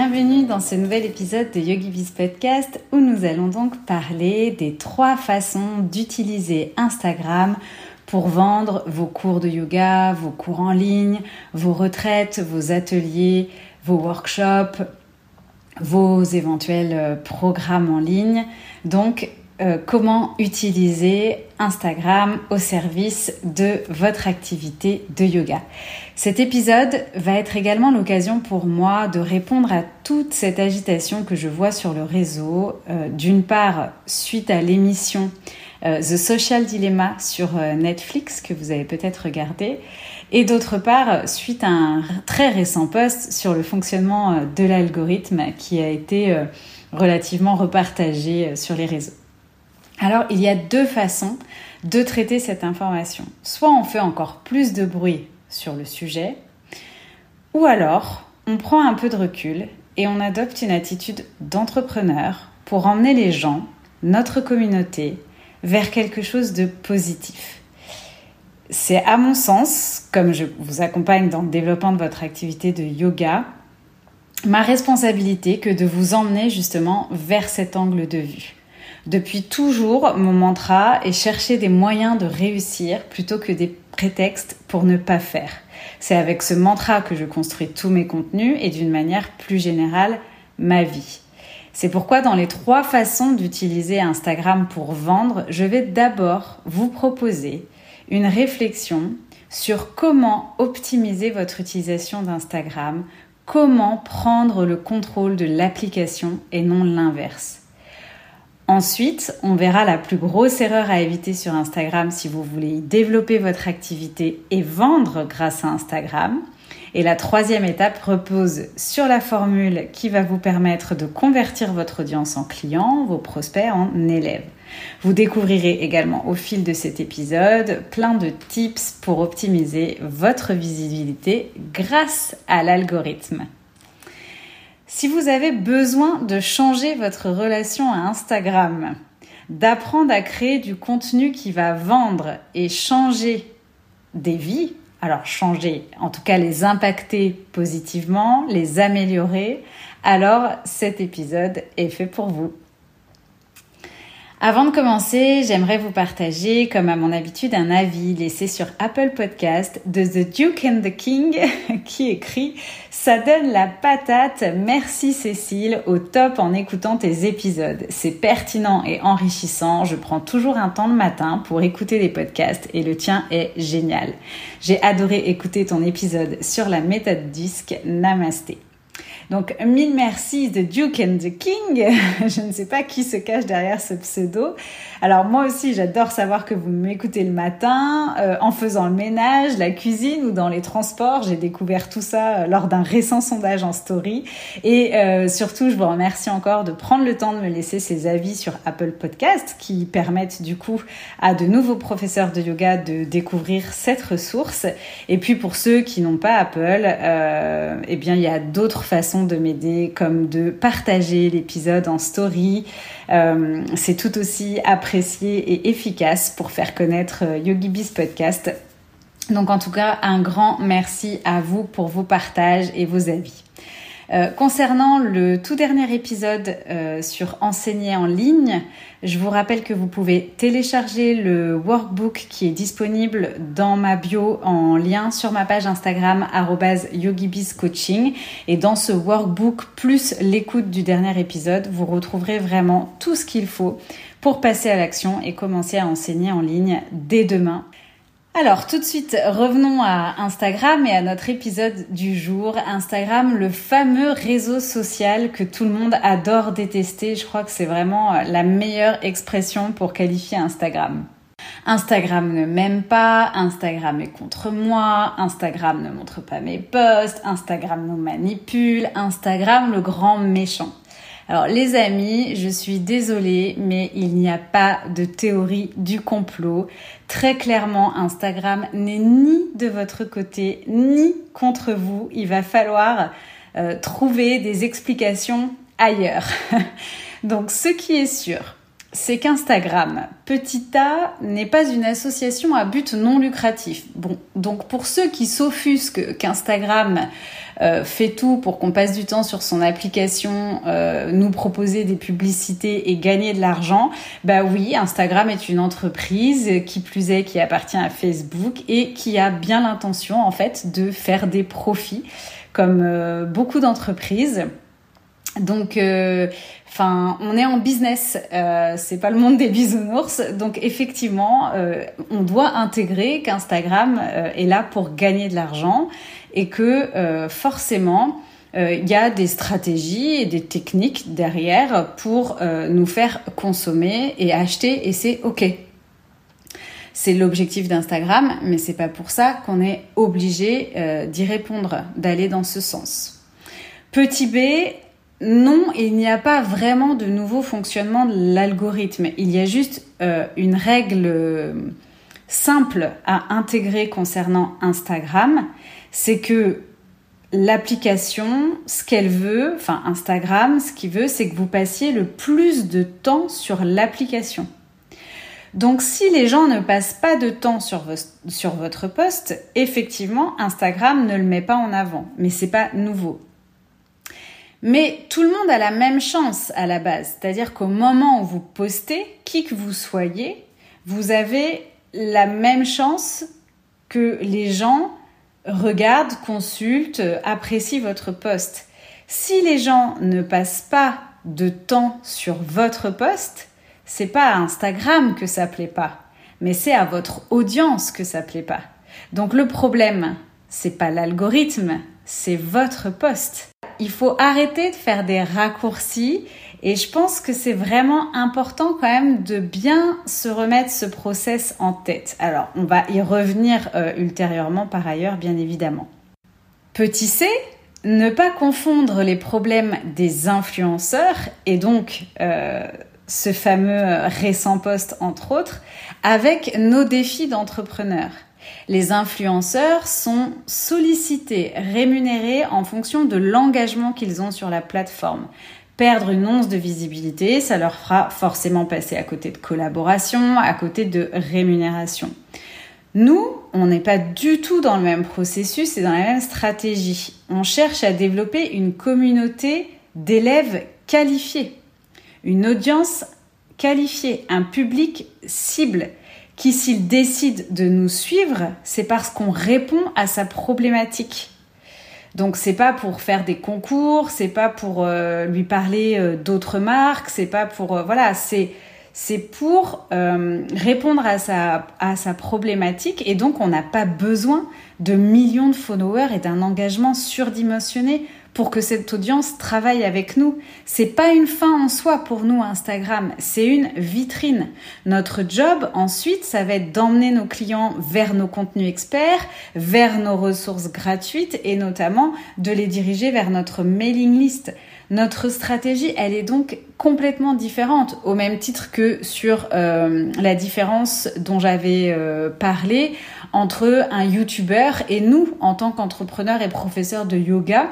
Bienvenue dans ce nouvel épisode de YogiBiz Podcast où nous allons donc parler des trois façons d'utiliser Instagram pour vendre vos cours de yoga, vos cours en ligne, vos retraites, vos ateliers, vos workshops, vos éventuels euh, programmes en ligne. Donc, euh, comment utiliser Instagram au service de votre activité de yoga. Cet épisode va être également l'occasion pour moi de répondre à toute cette agitation que je vois sur le réseau, euh, d'une part suite à l'émission The Social Dilemma sur Netflix que vous avez peut-être regardé, et d'autre part, suite à un très récent post sur le fonctionnement euh, de l'algorithme qui a été euh, relativement repartagé euh, sur les réseaux. Alors, il y a deux façons de traiter cette information. Soit on fait encore plus de bruit sur le sujet, ou alors on prend un peu de recul et on adopte une attitude d'entrepreneur pour emmener les gens, notre communauté, vers quelque chose de positif. C'est à mon sens, comme je vous accompagne dans le développement de votre activité de yoga, ma responsabilité que de vous emmener justement vers cet angle de vue. Depuis toujours, mon mantra est chercher des moyens de réussir plutôt que des prétextes pour ne pas faire. C'est avec ce mantra que je construis tous mes contenus et d'une manière plus générale ma vie. C'est pourquoi dans les trois façons d'utiliser Instagram pour vendre, je vais d'abord vous proposer une réflexion sur comment optimiser votre utilisation d'Instagram, comment prendre le contrôle de l'application et non l'inverse. Ensuite, on verra la plus grosse erreur à éviter sur Instagram si vous voulez développer votre activité et vendre grâce à Instagram. Et la troisième étape repose sur la formule qui va vous permettre de convertir votre audience en client, vos prospects en élèves. Vous découvrirez également au fil de cet épisode plein de tips pour optimiser votre visibilité grâce à l'algorithme. Si vous avez besoin de changer votre relation à Instagram, d'apprendre à créer du contenu qui va vendre et changer des vies, alors changer, en tout cas les impacter positivement, les améliorer, alors cet épisode est fait pour vous. Avant de commencer, j'aimerais vous partager, comme à mon habitude, un avis laissé sur Apple Podcast de The Duke and the King qui écrit Ça donne la patate, merci Cécile, au top en écoutant tes épisodes. C'est pertinent et enrichissant. Je prends toujours un temps le matin pour écouter des podcasts et le tien est génial. J'ai adoré écouter ton épisode sur la méthode disque. Namasté. Donc, mille merci The Duke and the King. Je ne sais pas qui se cache derrière ce pseudo. Alors, moi aussi, j'adore savoir que vous m'écoutez le matin, euh, en faisant le ménage, la cuisine ou dans les transports. J'ai découvert tout ça euh, lors d'un récent sondage en story. Et euh, surtout, je vous remercie encore de prendre le temps de me laisser ces avis sur Apple Podcast qui permettent du coup à de nouveaux professeurs de yoga de découvrir cette ressource. Et puis, pour ceux qui n'ont pas Apple, eh bien, il y a d'autres façons de m'aider, comme de partager l'épisode en story. Euh, c'est tout aussi apprécié et efficace pour faire connaître euh, YogiBiz Podcast. Donc en tout cas, un grand merci à vous pour vos partages et vos avis. Euh, concernant le tout dernier épisode euh, sur enseigner en ligne, je vous rappelle que vous pouvez télécharger le workbook qui est disponible dans ma bio en lien sur ma page Instagram @yogibizcoaching et dans ce workbook plus l'écoute du dernier épisode, vous retrouverez vraiment tout ce qu'il faut pour passer à l'action et commencer à enseigner en ligne dès demain. Alors tout de suite, revenons à Instagram et à notre épisode du jour. Instagram, le fameux réseau social que tout le monde adore détester. Je crois que c'est vraiment euh, la meilleure expression pour qualifier Instagram. Instagram ne m'aime pas, Instagram est contre moi, Instagram ne montre pas mes posts, Instagram nous manipule, Instagram le grand méchant. Alors les amis, je suis désolée, mais il n'y a pas de théorie du complot. Très clairement, Instagram n'est ni de votre côté, ni contre vous. Il va falloir euh, trouver des explications ailleurs. Donc ce qui est sûr, c'est qu'Instagram, petit a, n'est pas une association à but non lucratif. Bon, donc pour ceux qui s'offusquent qu'Instagram euh, fait tout pour qu'on passe du temps sur son application, euh, nous proposer des publicités et gagner de l'argent, bah oui, Instagram est une entreprise qui plus est qui appartient à Facebook et qui a bien l'intention en fait de faire des profits comme euh, beaucoup d'entreprises. Donc, euh, enfin, on est en business, euh, c'est pas le monde des bisounours. Donc, effectivement, euh, on doit intégrer qu'Instagram est là pour gagner de l'argent et que forcément, il y a des stratégies et des techniques derrière pour nous faire consommer et acheter, et c'est ok. C'est l'objectif d'Instagram, mais c'est pas pour ça qu'on est obligé d'y répondre, d'aller dans ce sens. Petit b, non, il n'y a pas vraiment de nouveau fonctionnement de l'algorithme. Il y a juste euh, une règle euh, simple à intégrer concernant Instagram, c'est que l'application, ce qu'elle veut, enfin Instagram, ce qu'il veut, c'est que vous passiez le plus de temps sur l'application. Donc si les gens ne passent pas de temps sur, votre poste, effectivement, Instagram ne le met pas en avant. Mais c'est pas nouveau. Mais tout le monde a la même chance à la base, c'est-à-dire qu'au moment où vous postez, qui que vous soyez, vous avez la même chance que les gens regardent, consultent, apprécient votre post. Si les gens ne passent pas de temps sur votre post, c'est pas à Instagram que ça plaît pas, mais c'est à votre audience que ça plaît pas. Donc le problème, c'est pas l'algorithme, c'est votre poste il faut arrêter de faire des raccourcis et je pense que c'est vraiment important quand même de bien se remettre ce process en tête. Alors, on va y revenir euh, ultérieurement par ailleurs, bien évidemment. Petit c, ne pas confondre les problèmes des influenceurs et donc euh, ce fameux récent poste entre autres avec nos défis d'entrepreneurs. Les influenceurs sont sollicités, rémunérés en fonction de l'engagement qu'ils ont sur la plateforme. Perdre une once de visibilité, ça leur fera forcément passer à côté de collaboration, à côté de rémunération. Nous, on n'est pas du tout dans le même processus et dans la même stratégie. On cherche à développer une communauté d'élèves qualifiés, une audience qualifiée, un public cible qui s'il décide de nous suivre, c'est parce qu'on répond à sa problématique. Donc c'est pas pour faire des concours, c'est pas pour euh, lui parler euh, d'autres marques, c'est pas pour euh, voilà, c'est c'est pour répondre à sa à sa problématique et donc on n'a pas besoin de millions de followers et d'un engagement surdimensionné pour que cette audience travaille avec nous. C'est pas une fin en soi pour nous Instagram, c'est une vitrine. Notre job ensuite, ça va être d'emmener nos clients vers nos contenus experts, vers nos ressources gratuites et notamment de les diriger vers notre mailing list. Notre stratégie, elle est donc complètement différente, au même titre que sur euh, la différence dont j'avais euh, parlé entre un YouTuber et nous en tant qu'entrepreneurs et professeurs de yoga.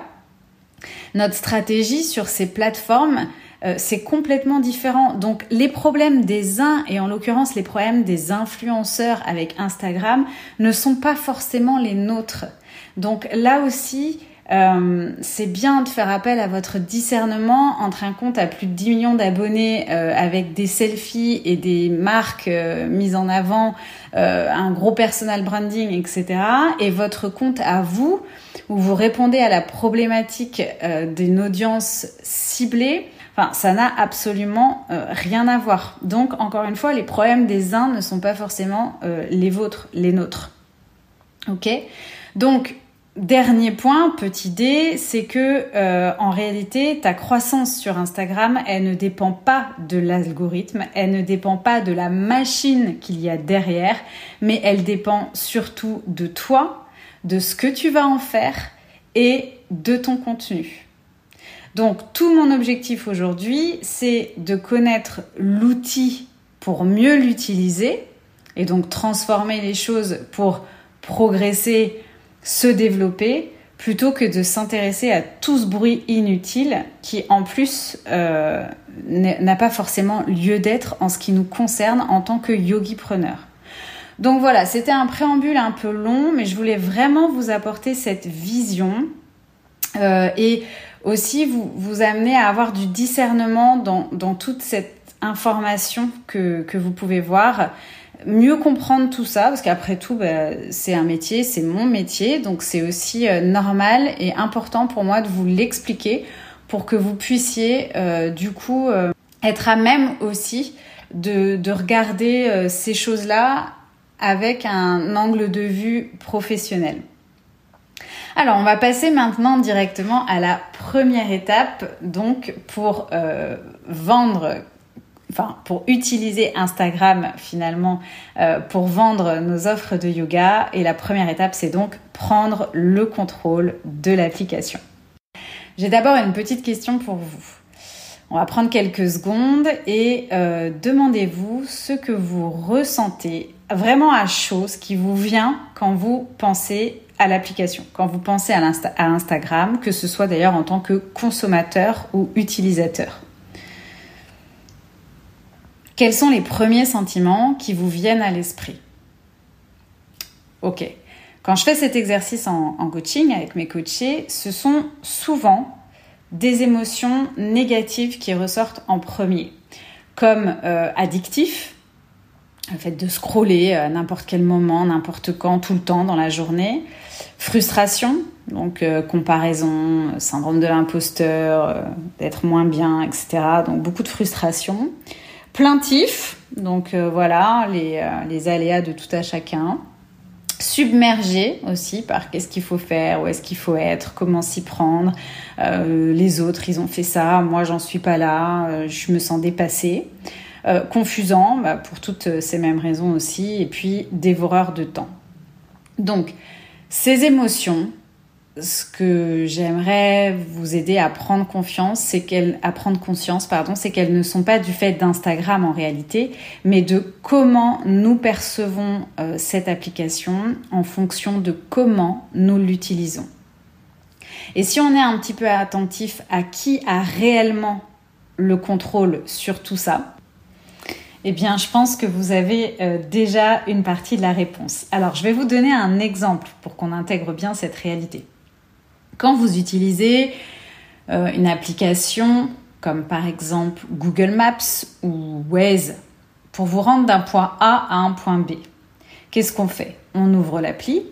Notre stratégie sur ces plateformes, euh, c'est complètement différent. Donc les problèmes des uns, et en l'occurrence les problèmes des influenceurs avec Instagram, ne sont pas forcément les nôtres. Donc là aussi, euh, c'est bien de faire appel à votre discernement entre un compte à plus de 10 millions d'abonnés euh, avec des selfies et des marques mises en avant, un gros personal branding, etc. et votre compte à vous où vous répondez à la problématique euh, d'une audience ciblée, enfin, ça n'a absolument euh, rien à voir. Donc, encore une fois, les problèmes des uns ne sont pas forcément euh, les vôtres, les nôtres. Ok? Donc, dernier point, petit D, c'est que en réalité, ta croissance sur Instagram, elle ne dépend pas de l'algorithme, elle ne dépend pas de la machine qu'il y a derrière, mais elle dépend surtout de toi, de ce que tu vas en faire et de ton contenu. Donc tout mon objectif aujourd'hui, c'est de connaître l'outil pour mieux l'utiliser et donc transformer les choses pour progresser, se développer, plutôt que de s'intéresser à tout ce bruit inutile qui en plus euh, n'a pas forcément lieu d'être en ce qui nous concerne en tant que yogi-preneur. Donc voilà, c'était un préambule un peu long, mais je voulais vraiment vous apporter cette vision euh, et aussi vous, vous amener à avoir du discernement dans, dans toute cette information que, que vous pouvez voir mieux comprendre tout ça, parce qu'après tout, bah, c'est un métier, c'est mon métier, donc c'est aussi euh, normal et important pour moi de vous l'expliquer pour que vous puissiez euh, du coup euh, être à même aussi de, de regarder ces choses-là avec un angle de vue professionnel. Alors, on va passer maintenant directement à la première étape, donc pour vendre enfin pour utiliser Instagram finalement euh, pour vendre nos offres de yoga. Et la première étape, c'est donc prendre le contrôle de l'application. J'ai d'abord une petite question pour vous. On va prendre quelques secondes et euh, demandez-vous ce que vous ressentez vraiment à chaud, ce qui vous vient quand vous pensez à l'application, quand vous pensez à, à Instagram, que ce soit d'ailleurs en tant que consommateur ou utilisateur. Quels sont les premiers sentiments qui vous viennent à l'esprit? Ok. Quand je fais cet exercice en, coaching avec mes coachés, ce sont souvent des émotions négatives qui ressortent en premier, comme euh, addictif, le fait de scroller à n'importe quel moment, n'importe quand, tout le temps dans la journée, frustration, donc euh, comparaison, syndrome de l'imposteur, euh, d'être moins bien, etc. Donc beaucoup de frustration plaintif, donc voilà, les, les, aléas de tout à chacun. Submergé aussi par qu'est-ce qu'il faut faire, où est-ce qu'il faut être, comment s'y prendre. Euh, les autres, ils ont fait ça, moi j'en suis pas là, je me sens dépassée. confusant, bah, pour toutes ces mêmes raisons aussi, et puis dévoreur de temps. Donc, ces émotions, ce que j'aimerais vous aider à prendre confiance, c'est qu'elles, conscience, pardon, c'est qu'elles ne sont pas du fait d'Instagram en réalité, mais de comment nous percevons euh, cette application en fonction de comment nous l'utilisons. Et si on est un petit peu attentif à qui a réellement le contrôle sur tout ça, eh bien, je pense que vous avez euh, déjà une partie de la réponse. Alors, je vais vous donner un exemple pour qu'on intègre bien cette réalité. Quand vous utilisez euh, une application comme par exemple Google Maps ou Waze pour vous rendre d'un point A à un point B, qu'est-ce qu'on fait? On ouvre l'appli,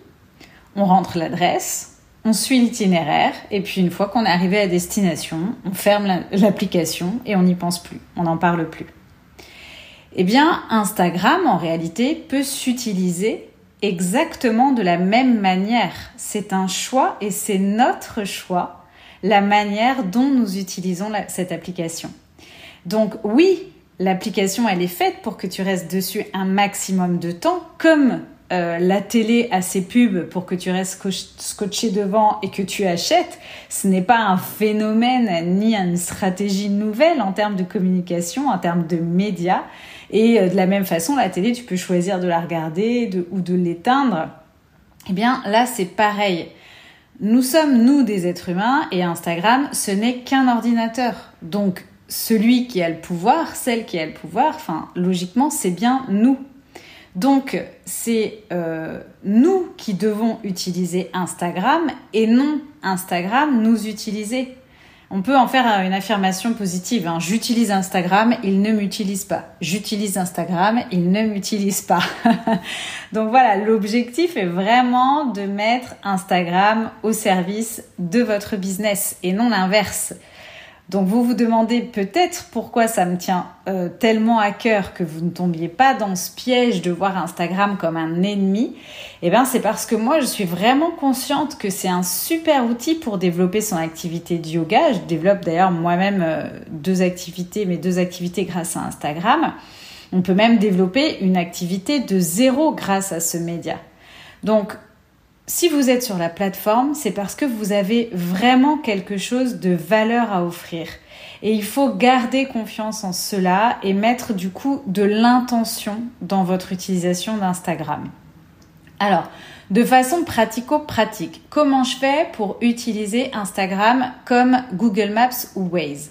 on rentre l'adresse, on suit l'itinéraire et puis une fois qu'on est arrivé à destination, on ferme l'application et on n'y pense plus, on n'en parle plus. Eh bien, Instagram, en réalité, peut s'utiliser exactement de la même manière. C'est un choix et c'est notre choix, la manière dont nous utilisons cette application. Donc oui, l'application, elle est faite pour que tu restes dessus un maximum de temps, comme euh, la télé a ses pubs pour que tu restes scotché devant et que tu achètes. Ce n'est pas un phénomène ni une stratégie nouvelle en termes de communication, en termes de médias. Et euh, de la même façon, la télé, tu peux choisir de la regarder ou de l'éteindre. Eh bien, là, c'est pareil. Nous sommes, nous, des êtres humains et Instagram, ce n'est qu'un ordinateur. Donc, celui qui a le pouvoir, celle qui a le pouvoir, enfin, logiquement, c'est bien nous. Donc, c'est euh, nous qui devons utiliser Instagram et non Instagram nous utiliser. On peut en faire une affirmation positive. Hein. J'utilise Instagram, il ne m'utilise pas. J'utilise Instagram, il ne m'utilise pas. Donc voilà, l'objectif est vraiment de mettre Instagram au service de votre business et non l'inverse. Donc vous vous demandez peut-être pourquoi ça me tient euh, tellement à cœur que vous ne tombiez pas dans ce piège de voir Instagram comme un ennemi. Eh bien c'est parce que moi je suis vraiment consciente que c'est un super outil pour développer son activité de yoga. Je développe d'ailleurs moi-même euh, deux activités, mes deux activités grâce à Instagram. On peut même développer une activité de zéro grâce à ce média. Donc si vous êtes sur la plateforme, c'est parce que vous avez vraiment quelque chose de valeur à offrir. Et il faut garder confiance en cela et mettre du coup de l'intention dans votre utilisation d'Instagram. Alors, de façon pratico-pratique, comment je fais pour utiliser Instagram comme Google Maps ou Waze?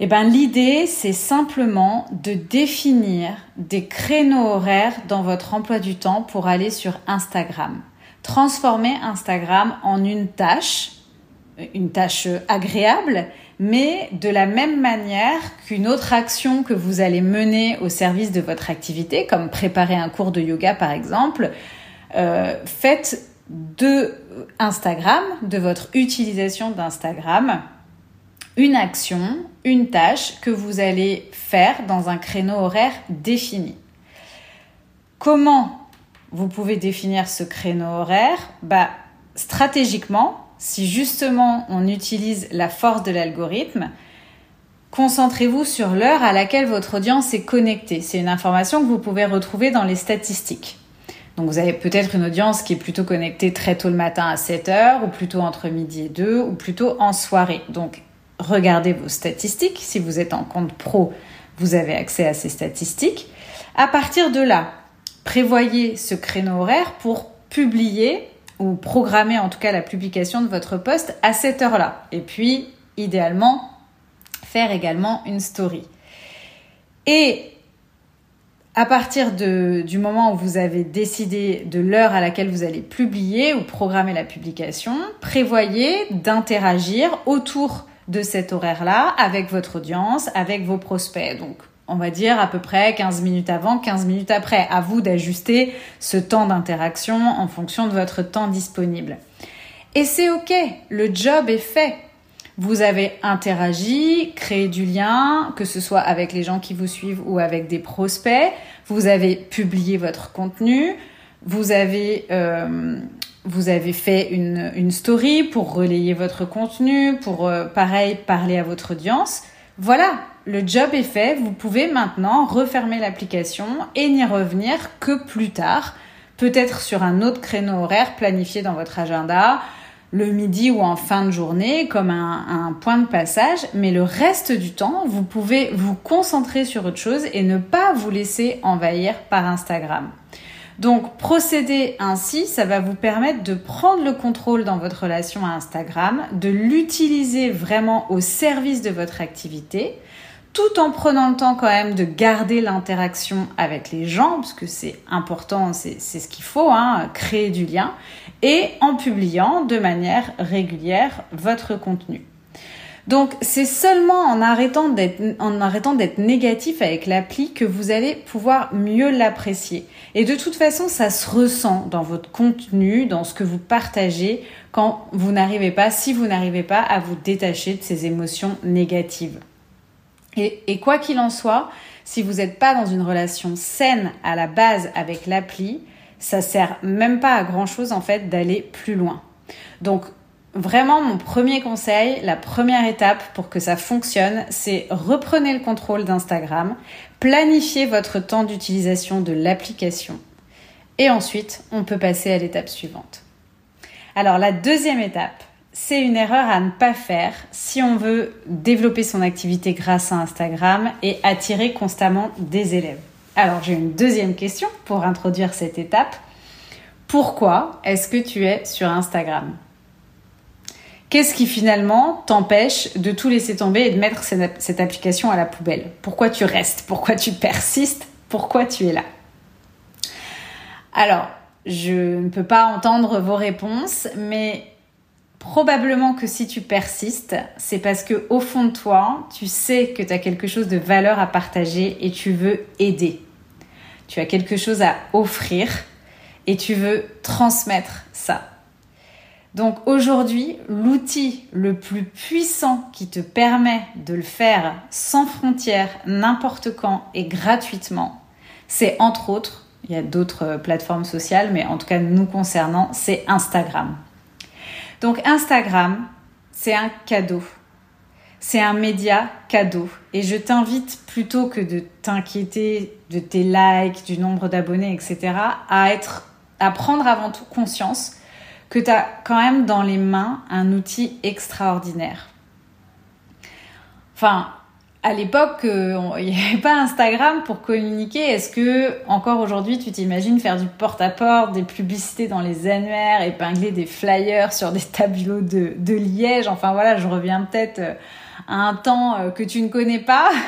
Eh ben, l'idée, c'est simplement de définir des créneaux horaires dans votre emploi du temps pour aller sur Instagram transformer Instagram en une tâche, une tâche agréable, mais de la même manière qu'une autre action que vous allez mener au service de votre activité, comme préparer un cours de yoga par exemple, euh, faites de Instagram, de votre utilisation d'Instagram, une action, une tâche que vous allez faire dans un créneau horaire défini. Comment vous pouvez définir ce créneau horaire bah, Stratégiquement, si justement on utilise la force de l'algorithme, concentrez-vous sur l'heure à laquelle votre audience est connectée. C'est une information que vous pouvez retrouver dans les statistiques. Donc vous avez peut-être une audience qui est plutôt connectée très tôt le matin à 7 heures, ou plutôt entre midi et 2, ou plutôt en soirée. Donc regardez vos statistiques. Si vous êtes en compte pro, vous avez accès à ces statistiques. À partir de là, prévoyez ce créneau horaire pour publier ou programmer en tout cas la publication de votre poste à cette heure-là. Et puis, idéalement, faire également une story. Et à partir du moment où vous avez décidé de l'heure à laquelle vous allez publier ou programmer la publication, prévoyez d'interagir autour de cet horaire-là avec votre audience, avec vos prospects. Donc, on va dire à peu près 15 minutes avant, 15 minutes après. À vous d'ajuster ce temps d'interaction en fonction de votre temps disponible. Et c'est OK, le job est fait. Vous avez interagi, créé du lien, que ce soit avec les gens qui vous suivent ou avec des prospects. Vous avez publié votre contenu. Vous avez, euh, fait une, une, story pour relayer votre contenu, pour, euh, pareil, parler à votre audience. Voilà, le job est fait, vous pouvez maintenant refermer l'application et n'y revenir que plus tard, peut-être sur un autre créneau horaire planifié dans votre agenda, le midi ou en fin de journée comme un, point de passage, mais le reste du temps, vous pouvez vous concentrer sur autre chose et ne pas vous laisser envahir par Instagram. Donc procéder ainsi, ça va vous permettre de prendre le contrôle dans votre relation à Instagram, de l'utiliser vraiment au service de votre activité, tout en prenant le temps quand même de garder l'interaction avec les gens, parce que c'est important, c'est ce qu'il faut, hein, créer du lien, et en publiant de manière régulière votre contenu. Donc c'est seulement en arrêtant d'être négatif avec l'appli que vous allez pouvoir mieux l'apprécier. Et de toute façon, ça se ressent dans votre contenu, dans ce que vous partagez quand vous n'arrivez pas, si vous n'arrivez pas à vous détacher de ces émotions négatives. Et, quoi qu'il en soit, si vous n'êtes pas dans une relation saine à la base avec l'appli, ça sert même pas à grand chose en fait d'aller plus loin. Donc vraiment mon premier conseil, la première étape pour que ça fonctionne, c'est reprenez le contrôle d'Instagram, planifiez votre temps d'utilisation de l'application et ensuite on peut passer à l'étape suivante. Alors la deuxième étape, c'est une erreur à ne pas faire si on veut développer son activité grâce à Instagram et attirer constamment des élèves. Alors j'ai une deuxième question pour introduire cette étape. Pourquoi est-ce que tu es sur Instagram? Qu'est-ce qui finalement t'empêche de tout laisser tomber et de mettre cette application à la poubelle? Pourquoi tu restes? Pourquoi tu persistes? Pourquoi tu es là? Alors, je ne peux pas entendre vos réponses, mais Probablement que si tu persistes, c'est parce que au fond de toi, tu sais que tu as quelque chose de valeur à partager et tu veux aider. Tu as quelque chose à offrir et tu veux transmettre ça. Donc aujourd'hui, l'outil le plus puissant qui te permet de le faire sans frontières, n'importe quand et gratuitement, c'est entre autres, il y a d'autres euh, plateformes sociales, mais en tout cas nous concernant, c'est Instagram. Donc Instagram, c'est un cadeau. C'est un média cadeau. Et je t'invite plutôt que de t'inquiéter de tes likes, du nombre d'abonnés, etc., à être, à prendre avant tout conscience que tu as quand même dans les mains un outil extraordinaire. Enfin, à l'époque, euh, il n'y avait pas Instagram pour communiquer. Est-ce que encore aujourd'hui, tu t'imagines faire du porte-à-porte, des publicités dans les annuaires, épingler des flyers sur des tableaux de, de Liège? Enfin voilà, je reviens peut-être euh, à un temps euh, que tu ne connais pas.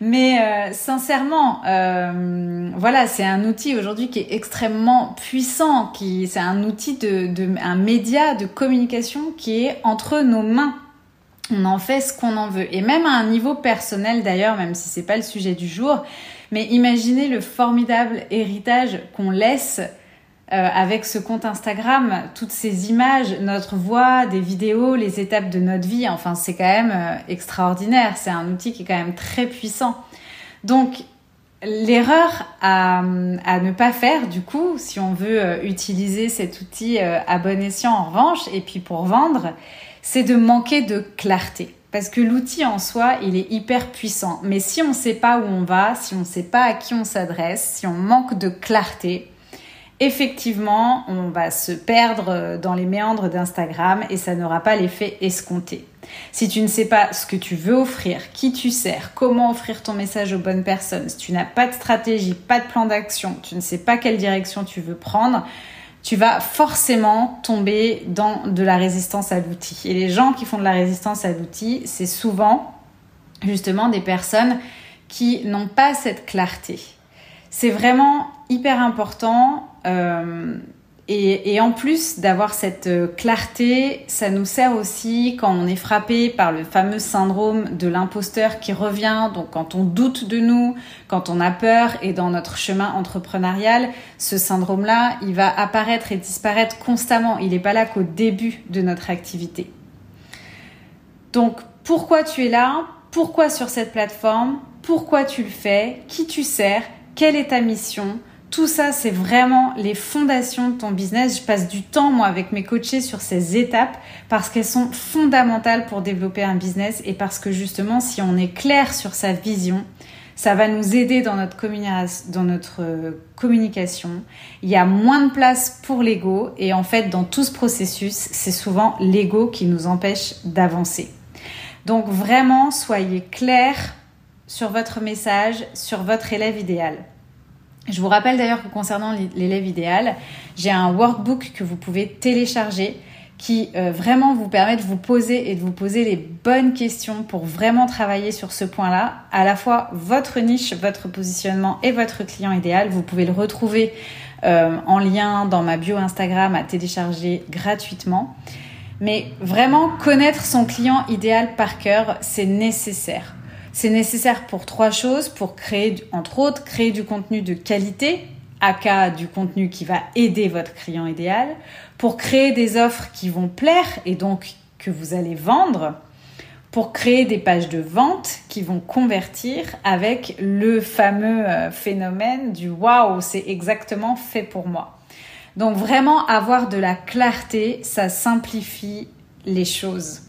Mais sincèrement, voilà, c'est un outil aujourd'hui qui est extrêmement puissant, qui c'est un outil de, de, un média de communication qui est entre nos mains. On en fait ce qu'on en veut, et même à un niveau personnel d'ailleurs, même si c'est pas le sujet du jour. Mais imaginez le formidable héritage qu'on laisse euh, avec ce compte Instagram, toutes ces images, notre voix, des vidéos, les étapes de notre vie, enfin c'est quand même euh, extraordinaire. C'est un outil qui est quand même très puissant. Donc l'erreur à, ne pas faire du coup, si on veut euh, utiliser cet outil à bon escient en revanche, et puis pour vendre, c'est de manquer de clarté. Parce que l'outil en soi, il est hyper puissant. Mais si on ne sait pas où on va, si on ne sait pas à qui on s'adresse, si on manque de clarté, effectivement, on va se perdre dans les méandres d'Instagram et ça n'aura pas l'effet escompté. Si tu ne sais pas ce que tu veux offrir, qui tu sers, comment offrir ton message aux bonnes personnes, si tu n'as pas de stratégie, pas de plan d'action, tu ne sais pas quelle direction tu veux prendre, tu vas forcément tomber dans de la résistance à l'outil. Et les gens qui font de la résistance à l'outil, c'est souvent justement des personnes qui n'ont pas cette clarté. C'est vraiment hyper important euh, et, en plus d'avoir cette euh, clarté, ça nous sert aussi quand on est frappé par le fameux syndrome de l'imposteur qui revient, donc quand on doute de nous, quand on a peur et dans notre chemin entrepreneurial, ce syndrome-là, il va apparaître et disparaître constamment. Il n'est pas là qu'au début de notre activité. Donc pourquoi tu es là? Pourquoi sur cette plateforme? Pourquoi tu le fais? Qui tu sers? Quelle est ta mission? Tout ça, c'est vraiment les fondations de ton business. Je passe du temps, moi, avec mes coachés sur ces étapes parce qu'elles sont fondamentales pour développer un business et parce que justement, si on est clair sur sa vision, ça va nous aider dans notre, euh, communication. Il y a moins de place pour l'ego et en fait, dans tout ce processus, c'est souvent l'ego qui nous empêche d'avancer. Donc vraiment, soyez clair sur votre message, sur votre élève idéal. Je vous rappelle d'ailleurs que concernant l'élève idéal, j'ai un workbook que vous pouvez télécharger qui euh, vraiment vous permet de vous poser et de vous poser les bonnes questions pour vraiment travailler sur ce point-là, à la fois votre niche, votre positionnement et votre client idéal. Vous pouvez le retrouver euh, en lien dans ma bio Instagram à télécharger gratuitement. Mais vraiment connaître son client idéal par cœur, c'est nécessaire. C'est nécessaire pour trois choses, pour créer, entre autres, créer du contenu de qualité, aka du contenu qui va aider votre client idéal, pour créer des offres qui vont plaire et donc que vous allez vendre, pour créer des pages de vente qui vont convertir avec le fameux euh, phénomène du waouh, c'est exactement fait pour moi. Donc vraiment avoir de la clarté, ça simplifie les choses.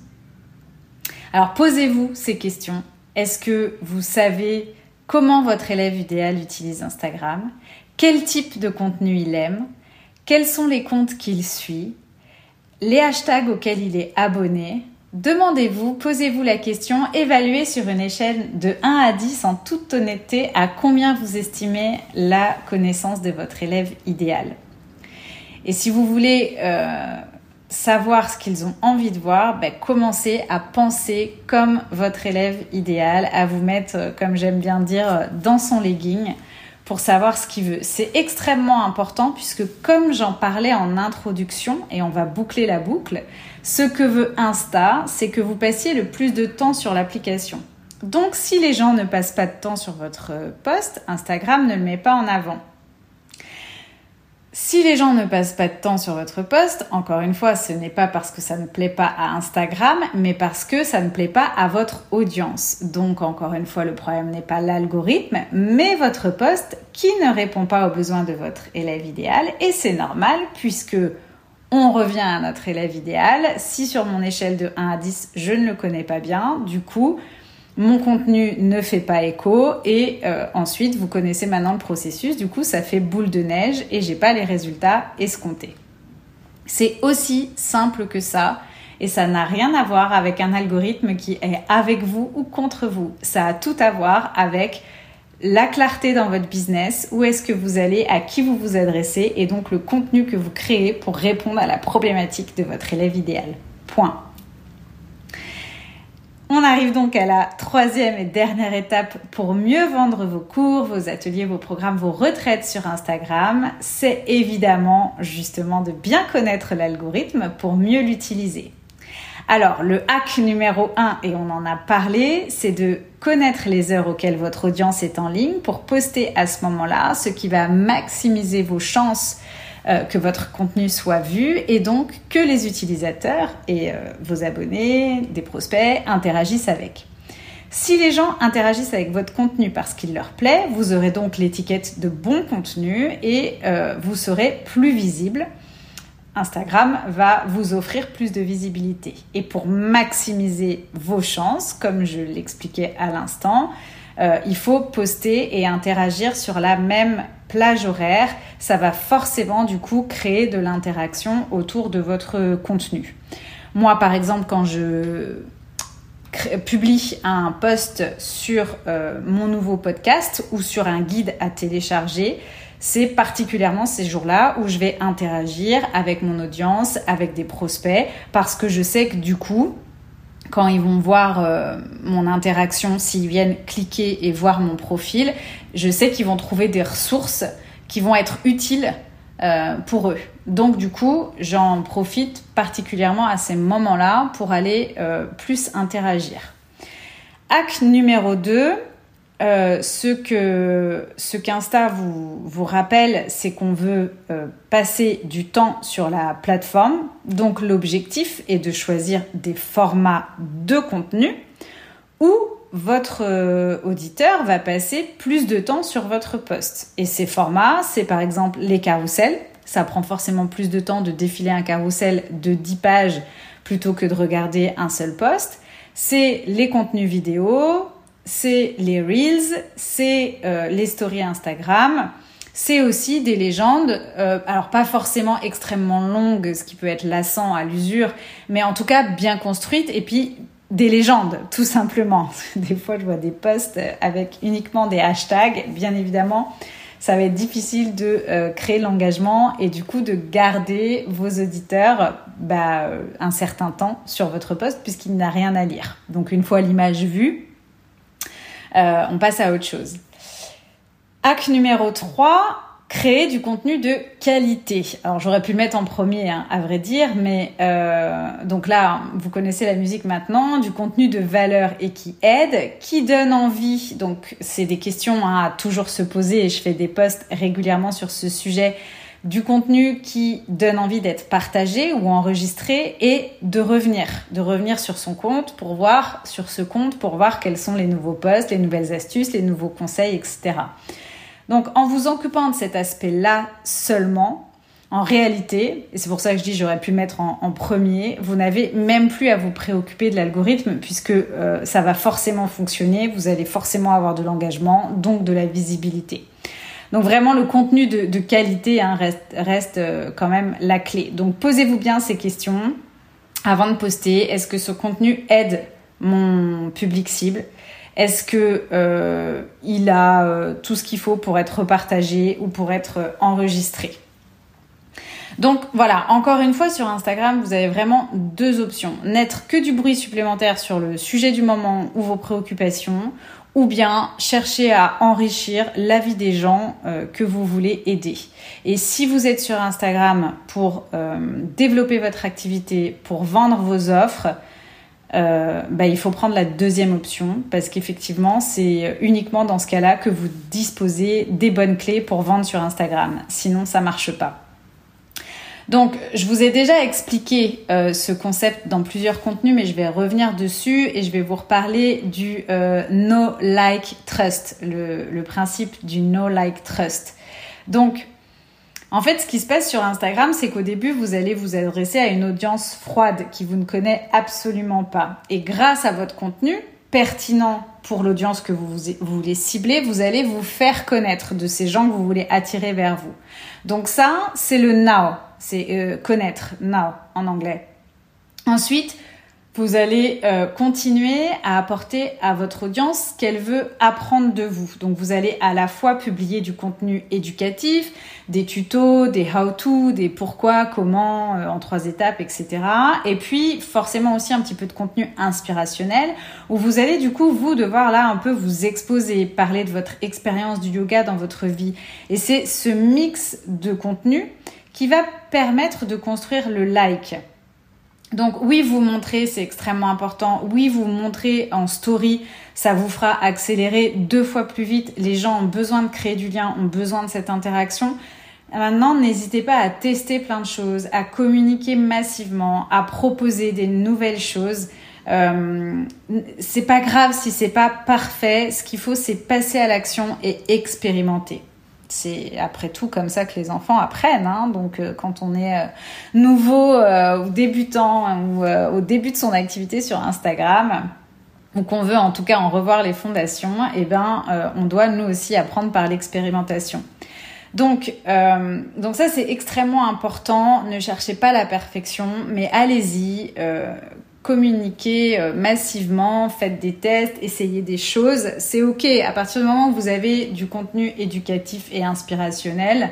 Alors posez-vous ces questions est-ce que vous savez comment votre élève idéal utilise Instagram? Quel type de contenu il aime? Quels sont les comptes qu'il suit? Les hashtags auxquels il est abonné? Demandez-vous, posez-vous la question, évaluez sur une échelle de 1 à 10 en toute honnêteté à combien vous estimez la connaissance de votre élève idéal. Et si vous voulez euh, savoir ce qu'ils ont envie de voir, ben, commencez à penser comme votre élève idéal, à vous mettre, euh, comme j'aime bien dire, euh, dans son legging pour savoir ce qu'il veut. C'est extrêmement important puisque comme j'en parlais en introduction, et on va boucler la boucle, ce que veut Insta, c'est que vous passiez le plus de temps sur l'application. Donc si les gens ne passent pas de temps sur votre euh, post, Instagram ne le met pas en avant. Si les gens ne passent pas de temps sur votre poste, encore une fois, ce n'est pas parce que ça ne plaît pas à Instagram, mais parce que ça ne plaît pas à votre audience. Donc, encore une fois, le problème n'est pas l'algorithme, mais votre poste qui ne répond pas aux besoins de votre élève idéal. Et c'est normal puisque on revient à notre élève idéal. Si sur mon échelle de 1 à 10, je ne le connais pas bien, du coup, mon contenu ne fait pas écho et euh, ensuite vous connaissez maintenant le processus, du coup ça fait boule de neige et j'ai pas les résultats escomptés. C'est aussi simple que ça et ça n'a rien à voir avec un algorithme qui est avec vous ou contre vous. Ça a tout à voir avec la clarté dans votre business, où est-ce que vous allez, à qui vous vous adressez et donc le contenu que vous créez pour répondre à la problématique de votre élève idéal. Point. On arrive donc à la troisième et dernière étape pour mieux vendre vos cours, vos ateliers, vos programmes, vos retraites sur Instagram. C'est évidemment justement de bien connaître l'algorithme pour mieux l'utiliser. Alors, le hack numéro 1, et on en a parlé, c'est de connaître les heures auxquelles votre audience est en ligne pour poster à ce moment-là, ce qui va maximiser vos chances euh, que votre contenu soit vu et donc que les utilisateurs et euh, vos abonnés, des prospects interagissent avec. Si les gens interagissent avec votre contenu parce qu'il leur plaît, vous aurez donc l'étiquette de bon contenu et euh, vous serez plus visible. Instagram va vous offrir plus de visibilité. Et pour maximiser vos chances, comme je l'expliquais à l'instant, il faut poster et interagir sur la même plage horaire, ça va forcément du coup créer de l'interaction autour de votre contenu. Moi, par exemple, quand je publie un post sur euh, mon nouveau podcast ou sur un guide à télécharger, c'est particulièrement ces jours-là où je vais interagir avec mon audience, avec des prospects, parce que je sais que du coup, quand ils vont voir euh, mon interaction, s'ils viennent cliquer et voir mon profil, je sais qu'ils vont trouver des ressources qui vont être utiles euh, pour eux. Donc du coup, j'en profite particulièrement à ces moments-là pour aller euh, plus interagir. Hack numéro 2, euh, ce que ce qu'Insta vous, vous rappelle, c'est qu'on veut euh, passer du temps sur la plateforme. Donc l'objectif est de choisir des formats de contenu où votre euh, auditeur va passer plus de temps sur votre poste. Et ces formats, c'est par exemple les carousels. Ça prend forcément plus de temps de défiler un carrousel de 10 pages plutôt que de regarder un seul poste. C'est les contenus vidéo, c'est les Reels, c'est euh, les stories Instagram, c'est aussi des légendes, euh, alors pas forcément extrêmement longues, ce qui peut être lassant à l'usure, mais en tout cas bien construites, et puis des légendes, tout simplement. Des fois, je vois des posts avec uniquement des hashtags, bien évidemment. Ça va être difficile de euh, créer l'engagement et du coup de garder vos auditeurs bah, un certain temps sur votre poste puisqu'il n'a rien à lire. Donc une fois l'image vue, euh, on passe à autre chose. Hack numéro 3, créer du contenu de qualité. Alors j'aurais pu le mettre en premier, hein, à vrai dire, mais euh, donc là, vous connaissez la musique maintenant, du contenu de valeur et qui aide, qui donne envie? Donc c'est des questions à toujours se poser et je fais des posts régulièrement sur ce sujet du contenu qui donne envie d'être partagé ou enregistré et de revenir, de revenir sur son compte pour voir, sur ce compte pour voir quels sont les nouveaux posts, les nouvelles astuces, les nouveaux conseils, etc. Donc en vous occupant de cet aspect-là seulement, en réalité, et c'est pour ça que je dis j'aurais pu mettre en, premier, vous n'avez même plus à vous préoccuper de l'algorithme puisque euh, ça va forcément fonctionner, vous allez forcément avoir de l'engagement, donc de la visibilité. Donc vraiment, le contenu de, qualité hein, reste, euh, quand même la clé. Donc posez-vous bien ces questions avant de poster. Est-ce que ce contenu aide mon public cible? Est-ce que euh, il a euh, tout ce qu'il faut pour être repartagé ou pour être enregistré? Donc voilà, encore une fois sur Instagram, vous avez vraiment deux options. N'être que du bruit supplémentaire sur le sujet du moment ou vos préoccupations, ou bien chercher à enrichir la vie des gens euh, que vous voulez aider. Et si vous êtes sur Instagram pour euh, développer votre activité, pour vendre vos offres, euh, bah, il faut prendre la deuxième option parce qu'effectivement, c'est uniquement dans ce cas-là que vous disposez des bonnes clés pour vendre sur Instagram. Sinon, ça marche pas. Donc, je vous ai déjà expliqué euh, ce concept dans plusieurs contenus, mais je vais revenir dessus et je vais vous reparler du euh, no like trust, le, principe du no like trust. Donc, en fait, ce qui se passe sur Instagram, c'est qu'au début, vous allez vous adresser à une audience froide qui vous ne connaît absolument pas. Et grâce à votre contenu pertinent pour l'audience que vous, voulez cibler, vous allez vous faire connaître de ces gens que vous voulez attirer vers vous. Donc ça, c'est le now, c'est euh, connaître, now en anglais. Ensuite, vous allez euh, continuer à apporter à votre audience ce qu'elle veut apprendre de vous. Donc vous allez à la fois publier du contenu éducatif, des tutos, des how-to, des pourquoi, comment, euh, en trois étapes, etc. Et puis forcément aussi un petit peu de contenu inspirationnel où vous allez du coup vous devoir là un peu vous exposer, parler de votre expérience du yoga dans votre vie. Et c'est ce mix de contenu qui va permettre de construire le like. Donc oui, vous montrer, c'est extrêmement important. Oui, vous montrer en story, ça vous fera accélérer deux fois plus vite. Les gens ont besoin de créer du lien, ont besoin de cette interaction. Maintenant, n'hésitez pas à tester plein de choses, à communiquer massivement, à proposer des nouvelles choses. Euh, c'est pas grave si c'est pas parfait. Ce qu'il faut, c'est passer à l'action et expérimenter c'est après tout comme ça que les enfants apprennent. Hein. Donc euh, quand on est euh, nouveau euh, ou débutant ou au début de son activité sur Instagram ou qu'on veut en tout cas en revoir les fondations, eh ben on doit nous aussi apprendre par l'expérimentation. Donc, donc ça c'est extrêmement important. Ne cherchez pas la perfection, mais allez-y communiquez euh, massivement, faites des tests, essayez des choses, c'est ok. À partir du moment où vous avez du contenu éducatif et inspirationnel,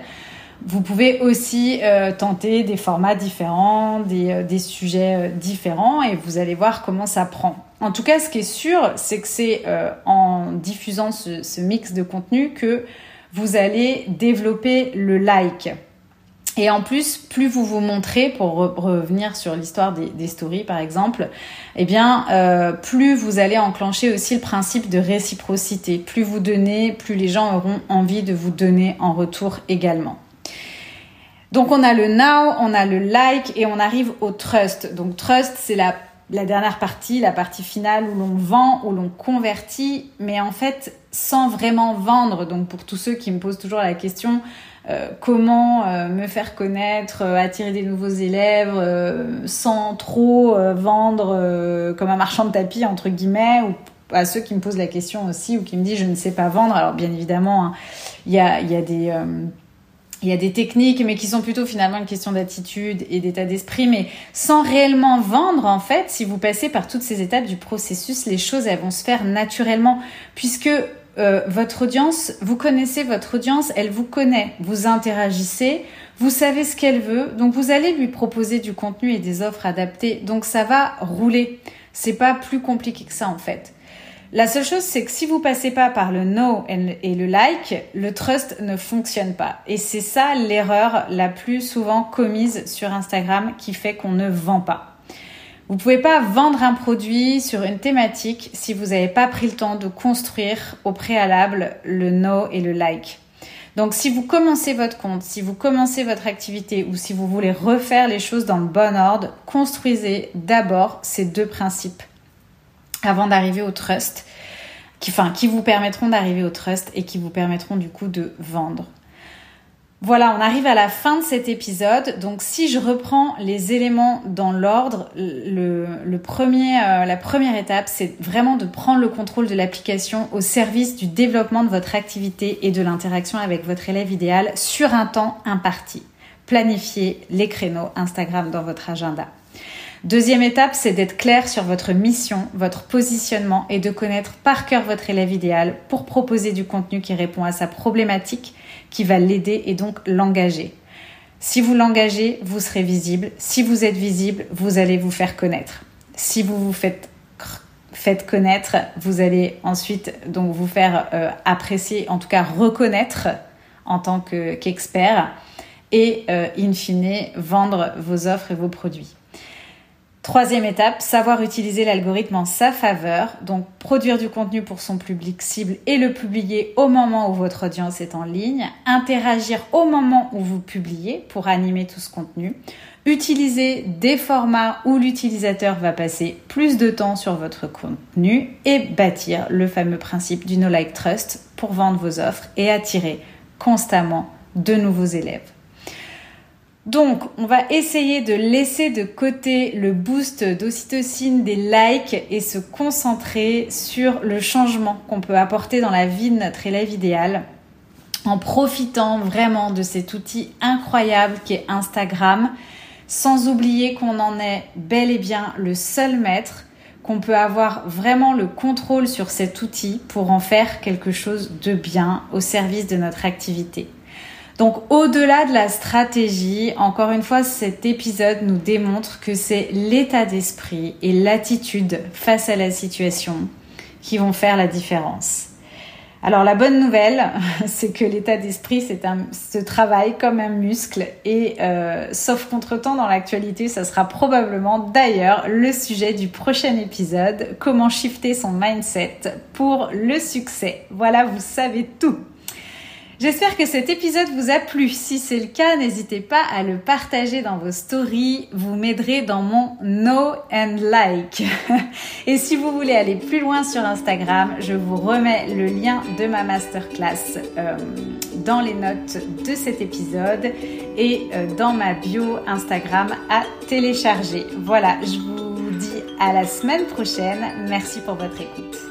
vous pouvez aussi euh, tenter des formats différents, des, euh, sujets différents et vous allez voir comment ça prend. En tout cas, ce qui est sûr, c'est que c'est en diffusant ce, ce mix de contenu que vous allez développer le like. Et en plus, plus vous vous montrez, pour revenir sur l'histoire des, stories par exemple, eh bien, euh, plus vous allez enclencher aussi le principe de réciprocité. Plus vous donnez, plus les gens auront envie de vous donner en retour également. Donc on a le now, on a le like et on arrive au trust. Donc trust, c'est la, la dernière partie, la partie finale où l'on vend, où l'on convertit, mais en fait sans vraiment vendre. Donc pour tous ceux qui me posent toujours la question, euh, comment euh, me faire connaître, euh, attirer des nouveaux élèves sans trop vendre comme un marchand de tapis entre guillemets ou à ceux qui me posent la question aussi ou qui me disent je ne sais pas vendre. Alors bien évidemment, hein, il y, a, des techniques, mais qui sont plutôt finalement une question d'attitude et d'état d'esprit. Mais sans réellement vendre, en fait, si vous passez par toutes ces étapes du processus, les choses, elles vont se faire naturellement. Puisque euh, votre audience, vous connaissez votre audience, elle vous connaît, vous interagissez, vous savez ce qu'elle veut, donc vous allez lui proposer du contenu et des offres adaptées, donc ça va rouler. C'est pas plus compliqué que ça en fait. La seule chose, c'est que si vous passez pas par le no et le like, le trust ne fonctionne pas. Et c'est ça l'erreur la plus souvent commise sur Instagram qui fait qu'on ne vend pas. Vous ne pouvez pas vendre un produit sur une thématique si vous n'avez pas pris le temps de construire au préalable le no et le like. Donc si vous commencez votre compte, si vous commencez votre activité ou si vous voulez refaire les choses dans le bon ordre, construisez d'abord ces deux principes avant d'arriver au trust, qui, qui vous permettront d'arriver au trust et qui vous permettront du coup de vendre. Voilà, on arrive à la fin de cet épisode. Donc, si je reprends les éléments dans l'ordre, le, premier, euh, la première étape, c'est vraiment de prendre le contrôle de l'application au service du développement de votre activité et de l'interaction avec votre élève idéal sur un temps imparti. Planifiez les créneaux Instagram dans votre agenda. Deuxième étape, c'est d'être clair sur votre mission, votre positionnement et de connaître par cœur votre élève idéal pour proposer du contenu qui répond à sa problématique qui va l'aider et donc l'engager. Si vous l'engagez, vous serez visible. Si vous êtes visible, vous allez vous faire connaître. Si vous vous faites, connaître, vous allez ensuite donc vous faire euh, apprécier, en tout cas reconnaître en tant qu'expert et euh, in fine vendre vos offres et vos produits. Troisième étape, savoir utiliser l'algorithme en sa faveur, donc produire du contenu pour son public cible et le publier au moment où votre audience est en ligne, interagir au moment où vous publiez pour animer tout ce contenu, utiliser des formats où l'utilisateur va passer plus de temps sur votre contenu et bâtir le fameux principe du No Like Trust pour vendre vos offres et attirer constamment de nouveaux élèves. Donc, on va essayer de laisser de côté le boost d'ocytocine des likes et se concentrer sur le changement qu'on peut apporter dans la vie de notre élève idéal en profitant vraiment de cet outil incroyable qui est Instagram, sans oublier qu'on en est bel et bien le seul maître, qu'on peut avoir vraiment le contrôle sur cet outil pour en faire quelque chose de bien au service de notre activité. Donc au-delà de la stratégie, encore une fois, cet épisode nous démontre que c'est l'état d'esprit et l'attitude face à la situation qui vont faire la différence. Alors la bonne nouvelle, c'est que l'état d'esprit, c'est un, ce travail comme un muscle et euh, sauf contretemps dans l'actualité, ça sera probablement d'ailleurs le sujet du prochain épisode, comment shifter son mindset pour le succès. Voilà, vous savez tout. J'espère que cet épisode vous a plu. Si c'est le cas, n'hésitez pas à le partager dans vos stories. Vous m'aiderez dans mon Know and Like. Et si vous voulez aller plus loin sur Instagram, je vous remets le lien de ma masterclass euh, dans les notes de cet épisode et euh, dans ma bio Instagram à télécharger. Voilà, je vous dis à la semaine prochaine. Merci pour votre écoute.